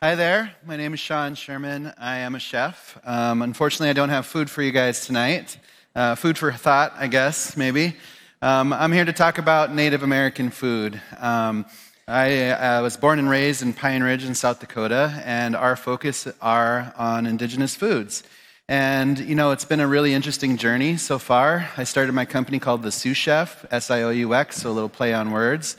Hi there. My name is Sean Sherman. I am a chef. Um, unfortunately, I don't have food for you guys tonight. Uh, food for thought, I guess, maybe. Um, I'm here to talk about Native American food. Um, I uh, was born and raised in Pine Ridge in South Dakota, and our focus are on indigenous foods. And, you know, it's been a really interesting journey so far. I started my company called The Sioux Chef, S I O U X, so a little play on words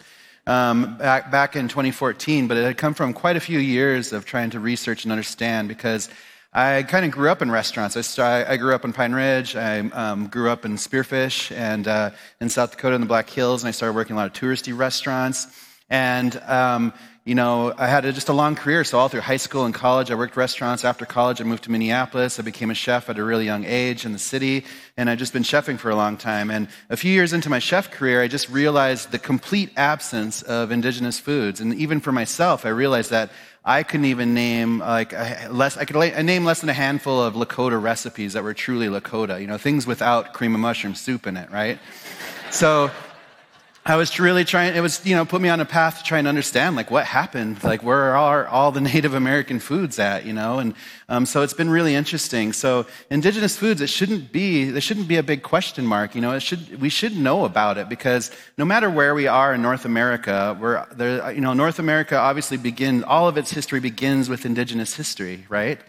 um, back, back in 2014, but it had come from quite a few years of trying to research and understand because I kind of grew up in restaurants. I, started, I grew up in Pine Ridge. I um, grew up in Spearfish and uh, in South Dakota in the Black Hills, and I started working in a lot of touristy restaurants. And um, you know, I had just a long career. So all through high school and college, I worked restaurants. After college, I moved to Minneapolis. I became a chef at a really young age in the city, and I've just been chefing for a long time. And a few years into my chef career, I just realized the complete absence of indigenous foods. And even for myself, I realized that I couldn't even name like less. I could name less than a handful of Lakota recipes that were truly Lakota. You know, things without cream of mushroom soup in it, right? So I was really trying, it was, you know, put me on a path to try and understand, like, what happened? Like, where are all the Native American foods at, you know? And um, so it's been really interesting. So, indigenous foods, it shouldn't be, there shouldn't be a big question mark, you know? It should, we should know about it because no matter where we are in North America, we're, there, you know, North America obviously begins, all of its history begins with indigenous history, right?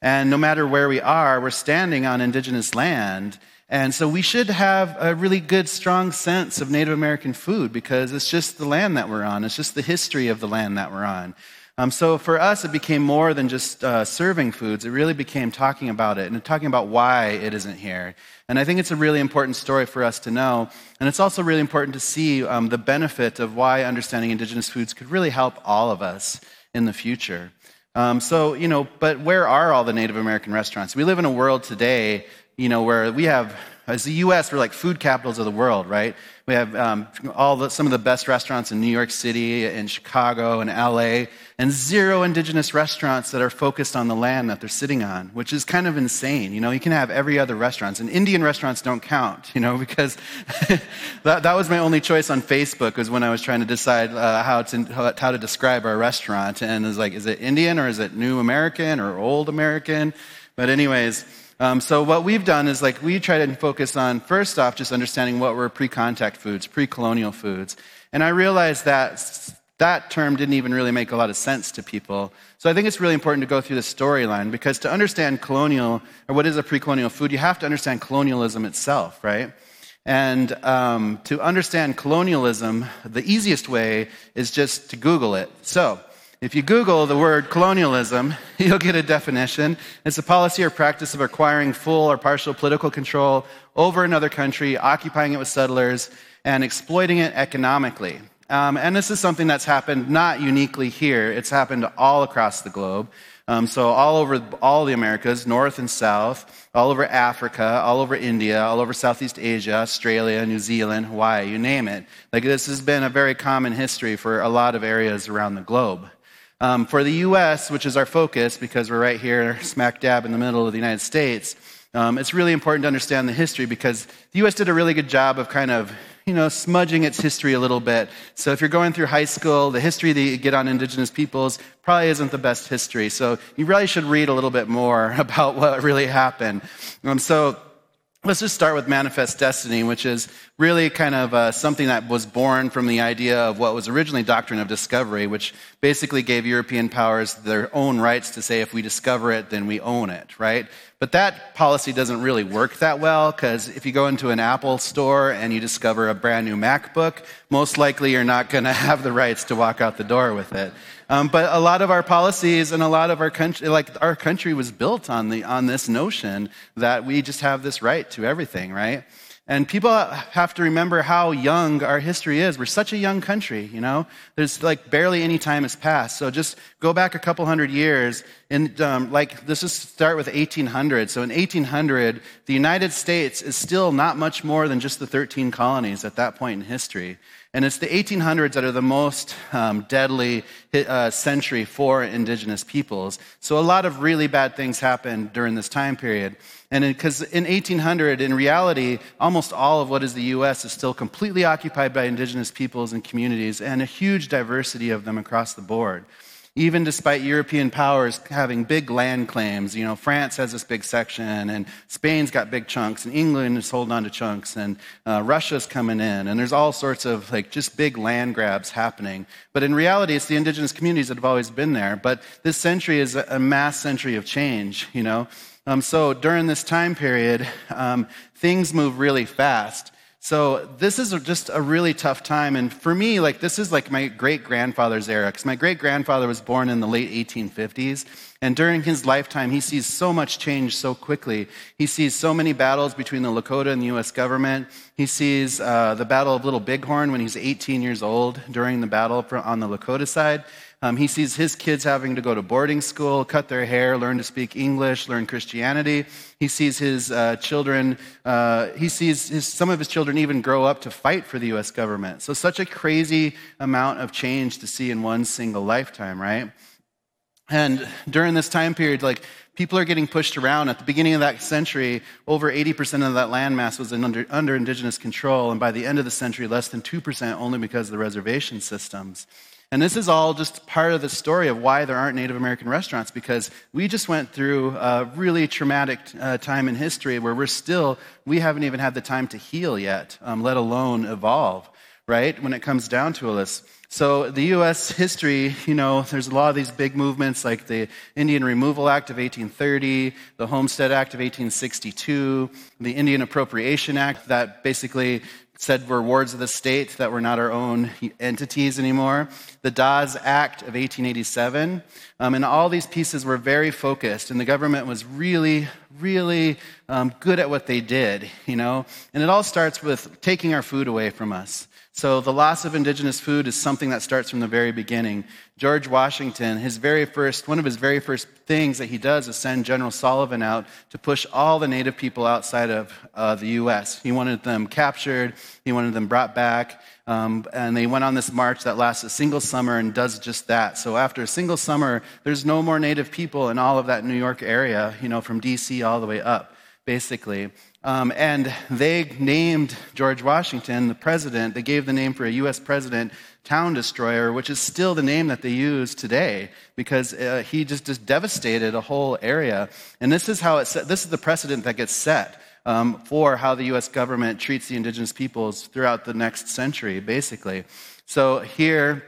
And no matter where we are, we're standing on indigenous land. And so we should have a really good, strong sense of Native American food because it's just the land that we're on. It's just the history of the land that we're on. Um, so for us, it became more than just uh, serving foods. It really became talking about it and talking about why it isn't here. And I think it's a really important story for us to know. And it's also really important to see um, the benefit of why understanding indigenous foods could really help all of us in the future. Um, so, you know, but where are all the Native American restaurants? We live in a world today you know, where we have, as the U.S., we're like food capitals of the world, right? We have um, all the, some of the best restaurants in New York City and Chicago and L.A., and zero indigenous restaurants that are focused on the land that they're sitting on, which is kind of insane. You know, you can have every other restaurants, and Indian restaurants don't count, you know, because that, that was my only choice on Facebook was when I was trying to decide uh, how, to, how to describe our restaurant. And it was like, is it Indian or is it New American or Old American? But anyways, um, so what we've done is like we try to focus on first off just understanding what were pre-contact foods, pre-colonial foods, and I realized that that term didn't even really make a lot of sense to people. So I think it's really important to go through the storyline because to understand colonial or what is a pre-colonial food, you have to understand colonialism itself, right? And um, to understand colonialism, the easiest way is just to Google it. So if you Google the word colonialism, you'll get a definition. It's a policy or practice of acquiring full or partial political control over another country, occupying it with settlers, and exploiting it economically. Um, and this is something that's happened not uniquely here, it's happened all across the globe. Um, so, all over all the Americas, North and South, all over Africa, all over India, all over Southeast Asia, Australia, New Zealand, Hawaii, you name it. Like, this has been a very common history for a lot of areas around the globe. Um, for the U.S., which is our focus, because we're right here, smack dab in the middle of the United States, um, it's really important to understand the history because the U.S. did a really good job of kind of, you know, smudging its history a little bit. So if you're going through high school, the history that you get on indigenous peoples probably isn't the best history. So you really should read a little bit more about what really happened. Um, so Let's just start with Manifest Destiny, which is really kind of uh, something that was born from the idea of what was originally doctrine of discovery, which basically gave European powers their own rights to say if we discover it, then we own it, right? But that policy doesn't really work that well because if you go into an Apple store and you discover a brand new MacBook, most likely you're not going to have the rights to walk out the door with it. Um, but a lot of our policies and a lot of our country, like our country was built on, the, on this notion that we just have this right to everything, right? And people have to remember how young our history is. We're such a young country, you know? There's like barely any time has passed. So just go back a couple hundred years. And um, like, let's just start with 1800. So in 1800, the United States is still not much more than just the 13 colonies at that point in history. And it's the 1800s that are the most um, deadly uh, century for indigenous peoples. So a lot of really bad things happened during this time period. And because in, in 1800, in reality, almost all of what is the U.S. is still completely occupied by indigenous peoples and communities, and a huge diversity of them across the board. Even despite European powers having big land claims. You know, France has this big section, and Spain's got big chunks, and England is holding on to chunks, and uh, Russia's coming in, and there's all sorts of like just big land grabs happening. But in reality, it's the indigenous communities that have always been there. But this century is a mass century of change, you know. Um, so during this time period, um, things move really fast. So this is just a really tough time. And for me, like this is like my great grandfather's era, because my great grandfather was born in the late 1850s. And during his lifetime, he sees so much change so quickly. He sees so many battles between the Lakota and the U.S. government. He sees uh, the Battle of Little Bighorn when he's 18 years old during the battle on the Lakota side. Um, he sees his kids having to go to boarding school, cut their hair, learn to speak English, learn Christianity. He sees his uh, children, uh, he sees his, some of his children even grow up to fight for the U.S. government. So, such a crazy amount of change to see in one single lifetime, right? And during this time period, like people are getting pushed around. At the beginning of that century, over 80% of that landmass was under, under indigenous control. And by the end of the century, less than 2% only because of the reservation systems. And this is all just part of the story of why there aren't Native American restaurants, because we just went through a really traumatic uh, time in history where we're still, we haven't even had the time to heal yet, um, let alone evolve, right? When it comes down to this. So the U.S. history, you know, there's a lot of these big movements like the Indian Removal Act of 1830, the Homestead Act of 1862, the Indian Appropriation Act that basically said we're wards of the state, that we're not our own entities anymore. The Dawes Act of 1887. Um, and all these pieces were very focused, and the government was really, really um, good at what they did, you know? And it all starts with taking our food away from us. So the loss of indigenous food is something that starts from the very beginning. George Washington, his very first, one of his very first things that he does is send General Sullivan out to push all the native people outside of uh, the U.S. He wanted them captured, he wanted them brought back, um, and they went on this march that lasts a single summer and does just that. So after a single summer, there's no more native people in all of that New York area, you know, from D.C. all the way up, basically. Um, and they named George Washington the president. They gave the name for a U.S. president, Town Destroyer, which is still the name that they use today because uh, he just, just devastated a whole area. And this is how it set, this is the precedent that gets set um, for how the U.S. government treats the indigenous peoples throughout the next century, basically. So here,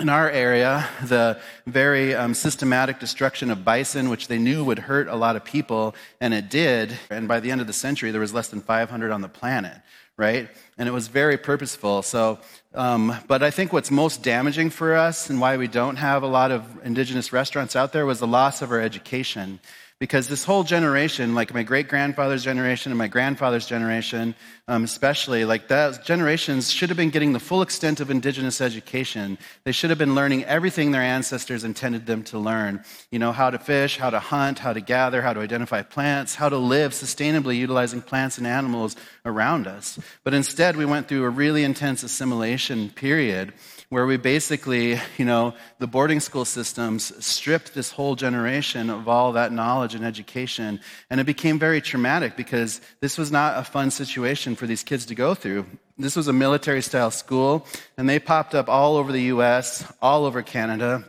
in our area, the very um, systematic destruction of bison, which they knew would hurt a lot of people, and it did. And by the end of the century, there was less than 500 on the planet, right? And it was very purposeful. So, um, but I think what's most damaging for us and why we don't have a lot of indigenous restaurants out there was the loss of our education. Because this whole generation, like my great grandfather's generation and my grandfather's generation, um, especially, like those generations should have been getting the full extent of indigenous education. They should have been learning everything their ancestors intended them to learn. You know, how to fish, how to hunt, how to gather, how to identify plants, how to live sustainably utilizing plants and animals around us. But instead, we went through a really intense assimilation period where we basically, you know, the boarding school systems stripped this whole generation of all that knowledge and education. And it became very traumatic because this was not a fun situation for these kids to go through. This was a military style school, and they popped up all over the US, all over Canada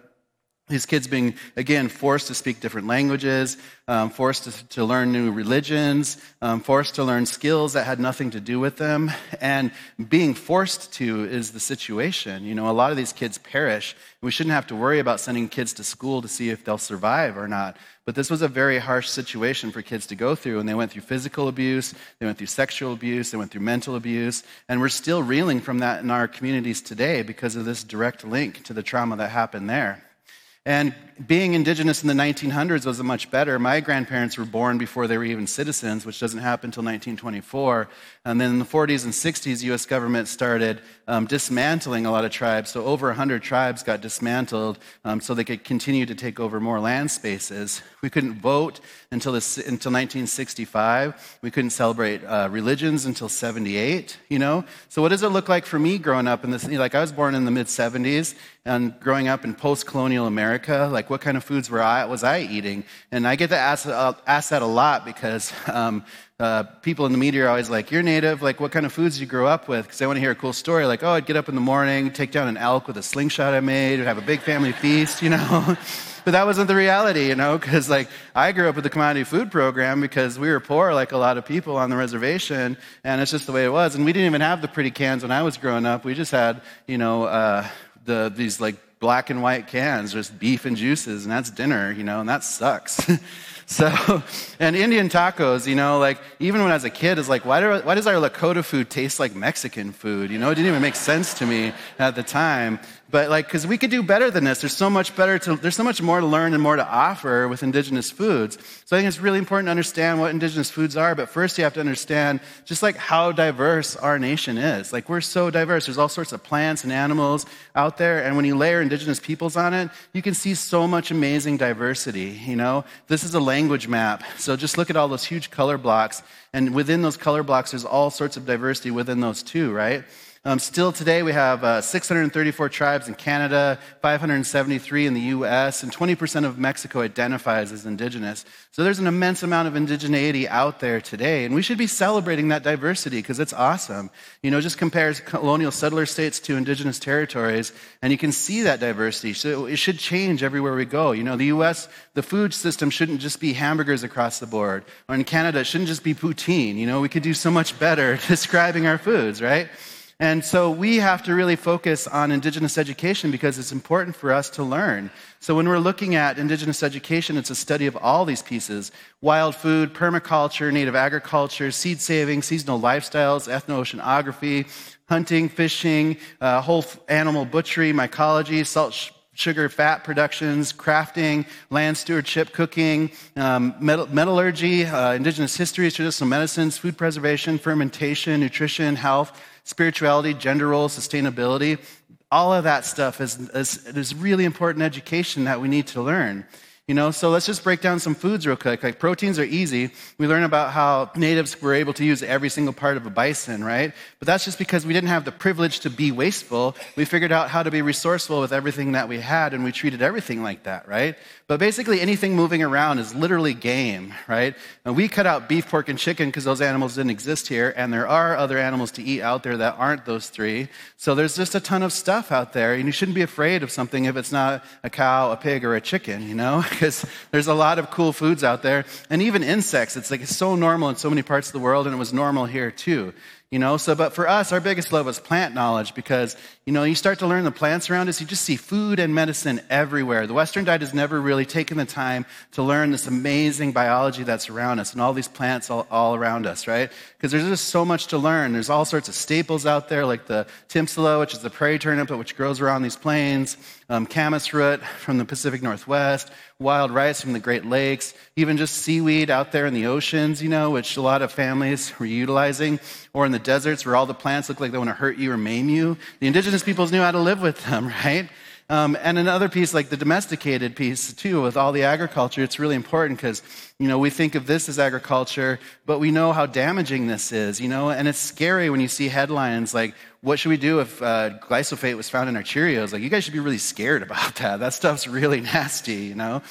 these kids being, again, forced to speak different languages, um, forced to, to, learn new religions, um, forced to learn skills that had nothing to do with them. And being forced to is the situation. You know, a lot of these kids perish. We shouldn't have to worry about sending kids to school to see if they'll survive or not. But this was a very harsh situation for kids to go through. And they went through physical abuse, they went through sexual abuse, they went through mental abuse. And we're still reeling from that in our communities today because of this direct link to the trauma that happened there. And being indigenous in the 1900s wasn't much better. My grandparents were born before they were even citizens, which doesn't happen until 1924. And then in the 40s and 60s, U.S. government started um, dismantling a lot of tribes. So over 100 tribes got dismantled um, so they could continue to take over more land spaces. We couldn't vote until, until 1965. We couldn't celebrate uh, religions until 78, you know? So what does it look like for me growing up in this? Like I was born in the mid 70s and growing up in post colonial America America? Like, what kind of foods were I, was I eating? And I get to ask, uh, ask that a lot because um, uh, people in the media are always like, You're native, like, what kind of foods did you grow up with? Because they want to hear a cool story, like, Oh, I'd get up in the morning, take down an elk with a slingshot I made, have a big family feast, you know? but that wasn't the reality, you know, because like I grew up with the commodity food program because we were poor, like a lot of people on the reservation, and it's just the way it was. And we didn't even have the pretty cans when I was growing up. We just had, you know, uh, the these like black and white cans, just beef and juices, and that's dinner, you know, and that sucks. So, and Indian tacos, you know, like even when I was a kid, it's like, why, do, why does our Lakota food taste like Mexican food? You know, it didn't even make sense to me at the time. But like, because we could do better than this. There's so much better to, there's so much more to learn and more to offer with indigenous foods. So I think it's really important to understand what indigenous foods are. But first you have to understand just like how diverse our nation is. Like we're so diverse. There's all sorts of plants and animals out there. And when you layer indigenous peoples on it, you can see so much amazing diversity. You know, this is a language map. So just look at all those huge color blocks. And within those color blocks, there's all sorts of diversity within those too, right? Um, still today, we have uh, 634 tribes in Canada, 573 in the US, and 20% of Mexico identifies as indigenous. So there's an immense amount of indigeneity out there today, and we should be celebrating that diversity because it's awesome. You know, just compares colonial settler states to indigenous territories, and you can see that diversity. So it should change everywhere we go. You know, the US, the food system shouldn't just be hamburgers across the board, or in Canada, it shouldn't just be poutine. You know, we could do so much better describing our foods, right? And so we have to really focus on Indigenous education because it's important for us to learn. So when we're looking at Indigenous education, it's a study of all these pieces wild food, permaculture, native agriculture, seed saving, seasonal lifestyles, ethno-oceanography, hunting, fishing, uh, whole animal butchery, mycology, salt sugar fat productions, crafting, land stewardship, cooking, um, metallurgy, uh, indigenous histories, traditional medicines, food preservation, fermentation, nutrition, health, spirituality, gender roles, sustainability. All of that stuff is, is, is really important education that we need to learn. You know, so let's just break down some foods real quick. Like proteins are easy. We learn about how natives were able to use every single part of a bison, right? But that's just because we didn't have the privilege to be wasteful. We figured out how to be resourceful with everything that we had, and we treated everything like that, right? But basically, anything moving around is literally game, right? And we cut out beef, pork, and chicken because those animals didn't exist here, and there are other animals to eat out there that aren't those three. So there's just a ton of stuff out there, and you shouldn't be afraid of something if it's not a cow, a pig, or a chicken, you know? because there's a lot of cool foods out there. And even insects, it's like it's so normal in so many parts of the world, and it was normal here too. You know, so, but for us, our biggest love was plant knowledge because, you know, you start to learn the plants around us, you just see food and medicine everywhere. The Western diet has never really taken the time to learn this amazing biology that's around us and all these plants all, all around us, right? Because there's just so much to learn. There's all sorts of staples out there, like the timpsila, which is the prairie turnip, which grows around these plains, um, camas root from the Pacific Northwest, wild rice from the Great Lakes, even just seaweed out there in the oceans, you know, which a lot of families were utilizing, or in the deserts where all the plants look like they want to hurt you or maim you. The indigenous peoples knew how to live with them, right? Um, and another piece, like the domesticated piece too, with all the agriculture, it's really important because, you know, we think of this as agriculture, but we know how damaging this is, you know, and it's scary when you see headlines like, what should we do if uh, glyphosate was found in our Cheerios? Like, you guys should be really scared about that. That stuff's really nasty, you know?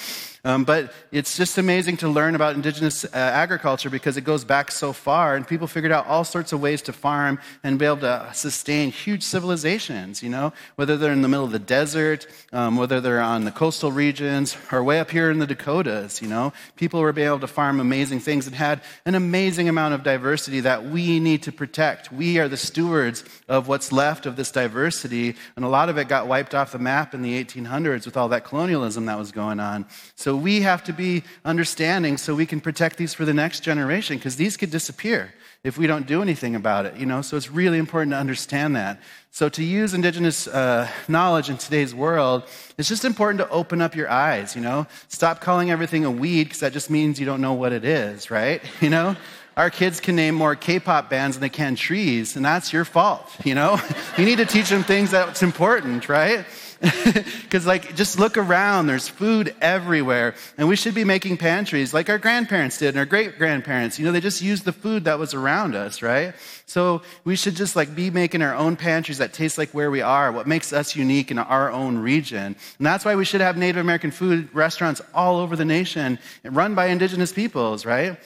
Um, but it's just amazing to learn about indigenous uh, agriculture because it goes back so far, and people figured out all sorts of ways to farm and be able to sustain huge civilizations, you know, whether they're in the middle of the desert, um, whether they're on the coastal regions, or way up here in the Dakotas, you know. People were able to farm amazing things and had an amazing amount of diversity that we need to protect. We are the stewards of what's left of this diversity, and a lot of it got wiped off the map in the 1800s with all that colonialism that was going on. So so we have to be understanding so we can protect these for the next generation because these could disappear if we don't do anything about it, you know? So it's really important to understand that. So to use indigenous uh, knowledge in today's world, it's just important to open up your eyes, you know? Stop calling everything a weed because that just means you don't know what it is, right? You know? Our kids can name more K-pop bands than they can trees, and that's your fault, you know? you need to teach them things that's important, right? Because, like, just look around. There's food everywhere. And we should be making pantries like our grandparents did and our great grandparents. You know, they just used the food that was around us, right? So we should just, like, be making our own pantries that taste like where we are, what makes us unique in our own region. And that's why we should have Native American food restaurants all over the nation run by indigenous peoples, right?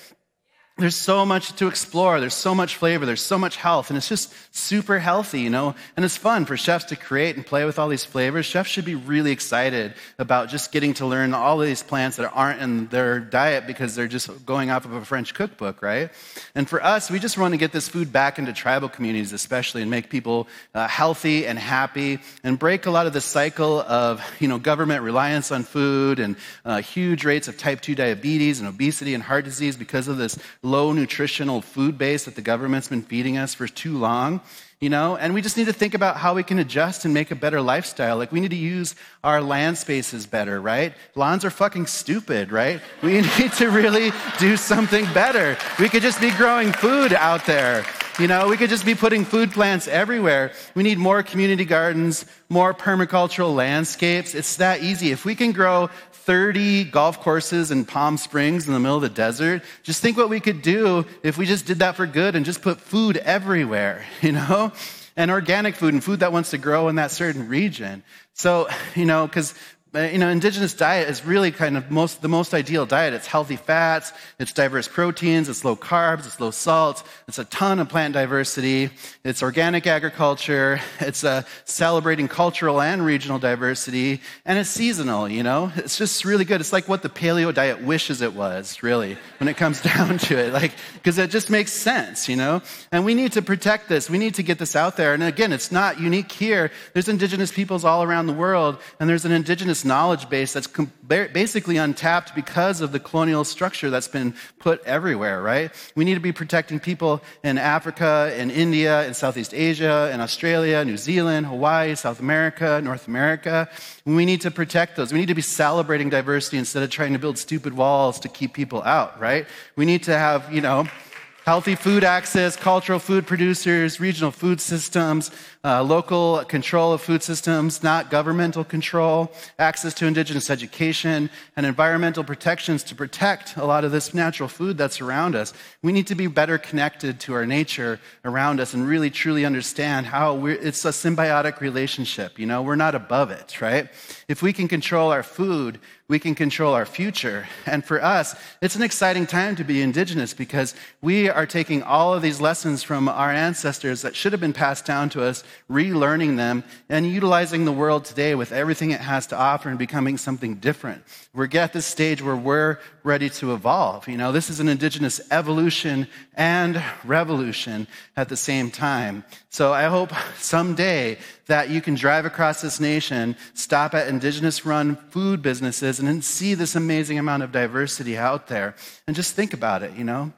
There's so much to explore. There's so much flavor. There's so much health. And it's just super healthy, you know? And it's fun for chefs to create and play with all these flavors. Chefs should be really excited about just getting to learn all of these plants that aren't in their diet because they're just going off of a French cookbook, right? And for us, we just want to get this food back into tribal communities, especially, and make people uh, healthy and happy and break a lot of the cycle of, you know, government reliance on food and uh, huge rates of type 2 diabetes and obesity and heart disease because of this low nutritional food base that the government's been feeding us for too long, you know? And we just need to think about how we can adjust and make a better lifestyle. Like, we need to use our land spaces better, right? Lawns are fucking stupid, right? We need to really do something better. We could just be growing food out there. You know, we could just be putting food plants everywhere. We need more community gardens, more permacultural landscapes. It's that easy. If we can grow 30 golf courses in Palm Springs in the middle of the desert. Just think what we could do if we just did that for good and just put food everywhere, you know? And organic food and food that wants to grow in that certain region. So, you know, because you know, indigenous diet is really kind of most, the most ideal diet. It's healthy fats, it's diverse proteins, it's low carbs, it's low salt, it's a ton of plant diversity, it's organic agriculture, it's uh, celebrating cultural and regional diversity, and it's seasonal, you know? It's just really good. It's like what the paleo diet wishes it was, really, when it comes down to it. Like, because it just makes sense, you know? And we need to protect this. We need to get this out there. And again, it's not unique here. There's indigenous peoples all around the world, and there's an indigenous knowledge base that's basically untapped because of the colonial structure that's been put everywhere, right? We need to be protecting people in Africa, in India, in Southeast Asia, in Australia, New Zealand, Hawaii, South America, North America. We need to protect those. We need to be celebrating diversity instead of trying to build stupid walls to keep people out, right? We need to have, you know, healthy food access, cultural food producers, regional food systems, uh, local control of food systems, not governmental control, access to indigenous education, and environmental protections to protect a lot of this natural food that's around us. We need to be better connected to our nature around us and really truly understand how it's a symbiotic relationship. You know, we're not above it, right? If we can control our food, we can control our future. And for us, it's an exciting time to be indigenous because we are taking all of these lessons from our ancestors that should have been passed down to us relearning them, and utilizing the world today with everything it has to offer and becoming something different. We're at this stage where we're ready to evolve. You know, this is an indigenous evolution and revolution at the same time. So I hope someday that you can drive across this nation, stop at indigenous run food businesses, and then see this amazing amount of diversity out there. And just think about it, you know?